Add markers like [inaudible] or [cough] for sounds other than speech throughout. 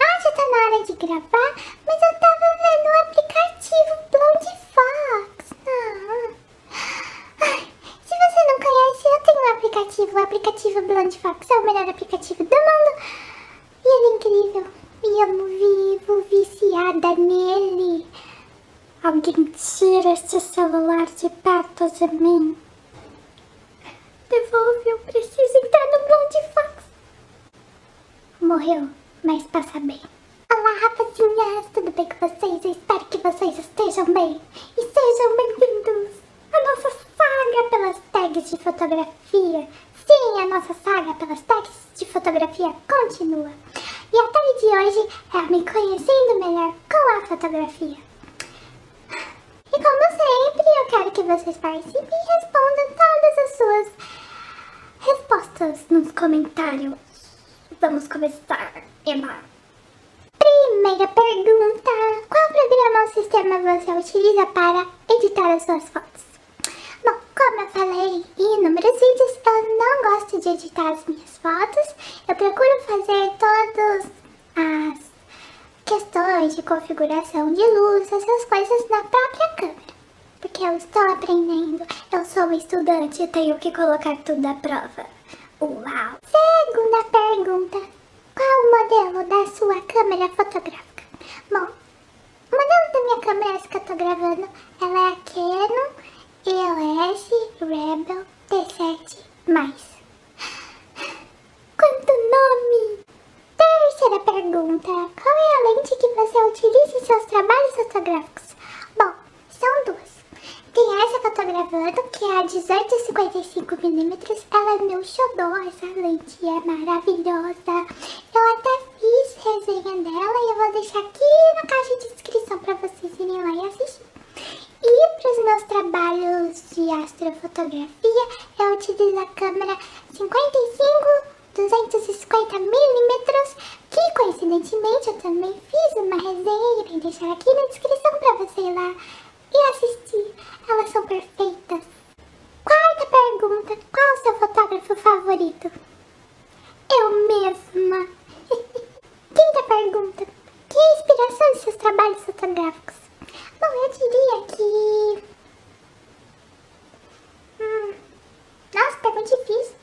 Ah, já tá na hora de gravar, mas eu tava vendo o aplicativo Blonde Fox. Ai, se você não conhece, eu tenho um aplicativo, o aplicativo Blonde Fox é o melhor aplicativo do mundo. E ele é incrível. E eu vivo viciada nele. Alguém tira esse celular de perto de mim. Devolve, eu preciso entrar no Blonde Fox. Morreu, mas passa bem. Olá, rapazinhas, tudo bem com vocês? Eu espero que vocês estejam bem. E sejam bem-vindos à nossa saga pelas tags de fotografia. Sim, a nossa saga pelas tags de fotografia continua. E a tag de hoje é me conhecendo melhor com a fotografia. E como sempre, eu quero que vocês participem e respondam todas as suas respostas nos comentários. Vamos começar, Emma. Primeira pergunta: Qual programa ou sistema você utiliza para editar as suas fotos? Bom, como eu falei em inúmeros vídeos, eu não gosto de editar as minhas fotos. Eu procuro fazer todas as questões de configuração de luz, essas coisas na própria câmera. Porque eu estou aprendendo, eu sou estudante e tenho que colocar tudo à prova. Uau! Segunda pergunta. Qual o modelo da sua câmera fotográfica? Bom, o modelo da minha câmera essa que eu tô gravando, ela é a Canon EOS Rebel T7+. Quanto nome! Terceira pergunta. Qual é a lente que você utiliza em seus trabalhos fotográficos? Bom, são duas. Tem essa gravando, que é a 1855mm. Ela é meu xodó, essa lente é maravilhosa. Eu até fiz resenha dela e eu vou deixar aqui na caixa de descrição pra vocês irem lá e assistir. E para os meus trabalhos de astrofotografia, eu utilizo a câmera 55 250mm, que coincidentemente eu também fiz uma resenha irei deixar aqui na descrição para você ir lá e assistir. Elas são perfeitas. Quarta pergunta: qual o seu fotógrafo favorito? Eu mesma. [laughs] Quinta pergunta: que inspiração de seus trabalhos fotográficos? Bom, eu diria que. Hum. Nossa, pergunta difícil.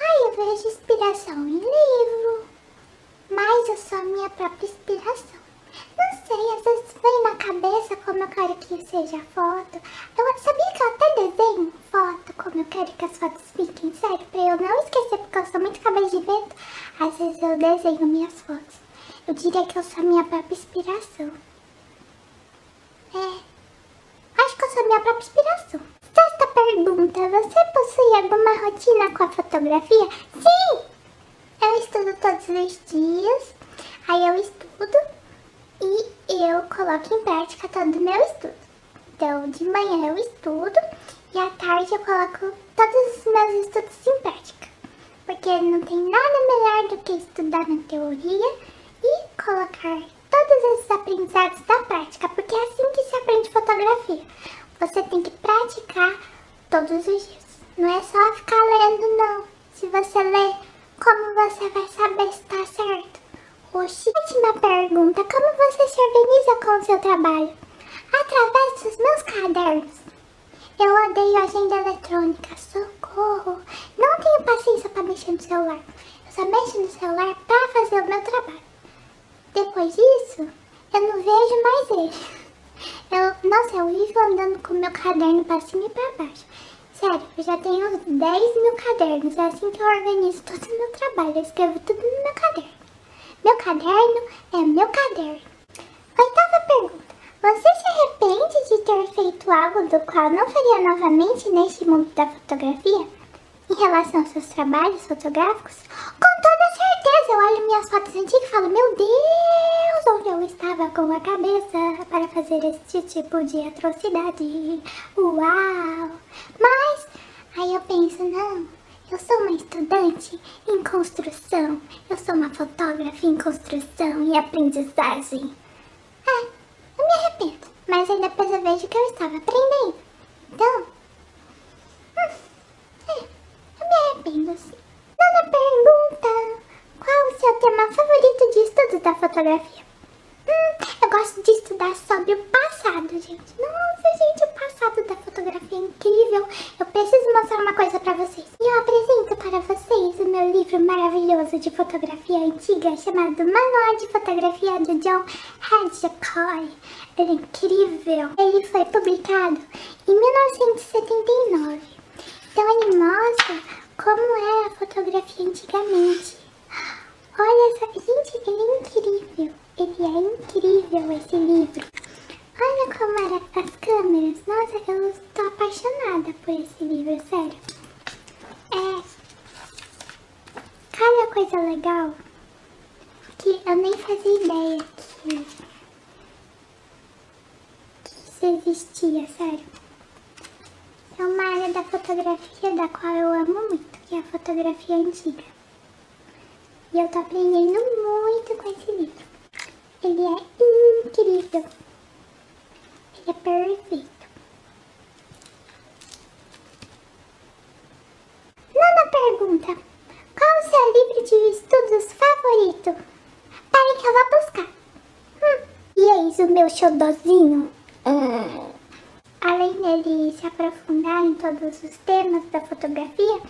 Ai, eu vejo inspiração em livro. Mas eu sou a minha própria inspiração. Não sei, às vezes vem na cabeça como eu quero que seja a foto. Eu sabia que eu até desenho foto como eu quero que as fotos fiquem, sério, pra eu não esquecer, porque eu sou muito cabeça de vento. Às vezes eu desenho minhas fotos. Eu diria que eu sou a minha própria inspiração. É, acho que eu sou a minha própria inspiração. Sexta pergunta, você possui alguma rotina com a fotografia? Sim! Eu estudo todos os dias, aí eu estudo e eu coloco em prática todo o meu estudo. Então, de manhã eu estudo e à tarde eu coloco todos os meus estudos em prática. Porque não tem nada melhor do que estudar na teoria e colocar todos esses aprendizados na prática, porque é assim que se aprende fotografia. Você tem que praticar todos os dias. Não é só ficar lendo, não. Se você ler, como você vai saber se está certo? Oxi, última pergunta. Como você se organiza com o seu trabalho? Através dos meus cadernos. Eu odeio agenda eletrônica. Socorro. Não tenho paciência para mexer no celular. Eu só mexo no celular para fazer o meu trabalho. Depois disso, eu não vejo mais ele. Eu, nossa, eu vivo andando com meu caderno para cima e para baixo. Sério, eu já tenho uns 10 mil cadernos. É assim que eu organizo todo o meu trabalho. Eu escrevo tudo no meu caderno. Meu caderno é meu caderno. Oitava pergunta. Você se arrepende de ter feito algo do qual não faria novamente neste mundo da fotografia? Em relação aos seus trabalhos fotográficos? Com toda certeza, eu olho minhas fotos antigas e falo, meu Deus, onde eu estava com a cabeça para fazer este tipo de atrocidade. Uau! Mas, aí eu penso, não, eu sou uma estudante em construção, eu sou uma fotógrafa em construção e aprendizagem. É, eu me arrependo, mas eu vejo que eu estava aprendendo. Então, hum, me arrependo, sim. Nona pergunta. Qual o seu tema favorito de estudo da fotografia? Hum, eu gosto de estudar sobre o passado, gente. Nossa, gente, o passado da fotografia é incrível. Eu preciso mostrar uma coisa pra vocês. E eu apresento para vocês o meu livro maravilhoso de fotografia antiga chamado Manual de Fotografia do John Hedgecoy. Ele é incrível. Ele foi publicado em 1979. Então ele mostra como era a fotografia antigamente. Olha só, gente, ele é incrível. Ele é incrível esse livro. Olha como eram as câmeras. Nossa, eu estou apaixonada por esse livro, sério. É. Cada coisa legal que eu nem fazia ideia que, que isso existia, sério. É uma área da fotografia da qual eu amo muito, que é a fotografia antiga. E eu tô aprendendo muito com esse livro. Ele é incrível. Ele é perfeito. Nona pergunta. Qual o seu livro de estudos favorito? Peraí que eu vou buscar. Hum. E é isso, meu xodózinho. Hum. Além dele se aprofundar em todos os temas da fotografia,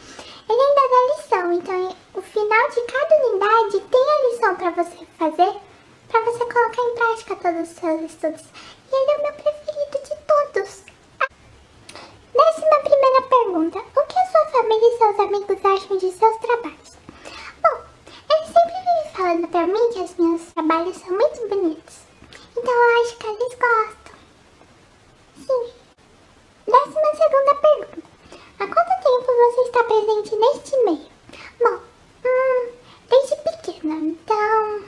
ele ainda dá lição. Então, o final de cada unidade tem a lição para você fazer para você colocar em prática todos os seus estudos. E ele é o meu preferido de todos. Décima primeira pergunta. O que a sua família e seus amigos acham de seus trabalhos? Bom, eles sempre vivem falando para mim que os meus trabalhos são muito bonitos. Então eu acho que eles gostam. Sim. Décima segunda pergunta. Há quanto tempo você está presente neste meio? Bom, hum, desde pequena, então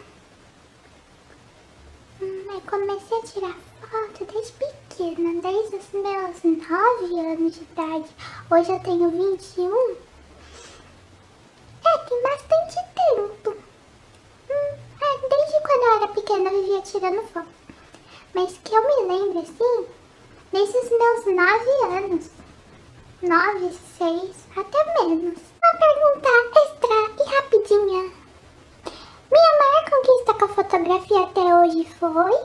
Hum, eu comecei a tirar foto desde pequena, desde os meus 9 anos de idade. Hoje eu tenho 21. É, tem bastante tempo. Hum, é, desde quando eu era pequena eu vivia tirando foto. Mas que eu me lembro assim, desde os meus 9 anos. 9, 6, até menos. Uma pergunta extra e rapidinha. Minha maior conquista com a fotografia até hoje foi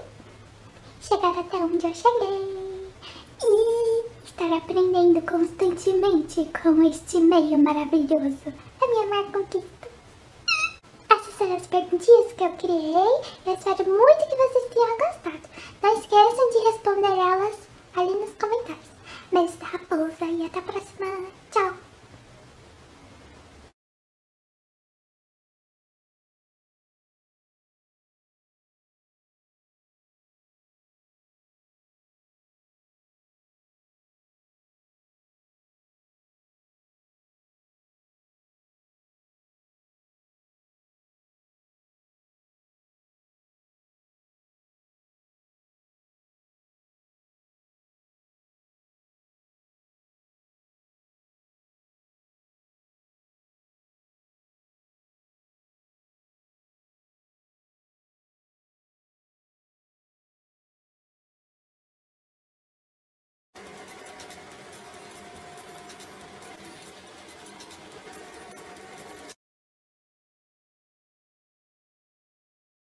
chegar até onde eu cheguei e estar aprendendo constantemente com este meio maravilhoso. A minha maior conquista. As perguntinhas que eu criei. Eu espero muito que vocês tenham gostado. Não esqueçam de responder elas ali nos comentários. Beijo da raposa e até a próxima. Tchau!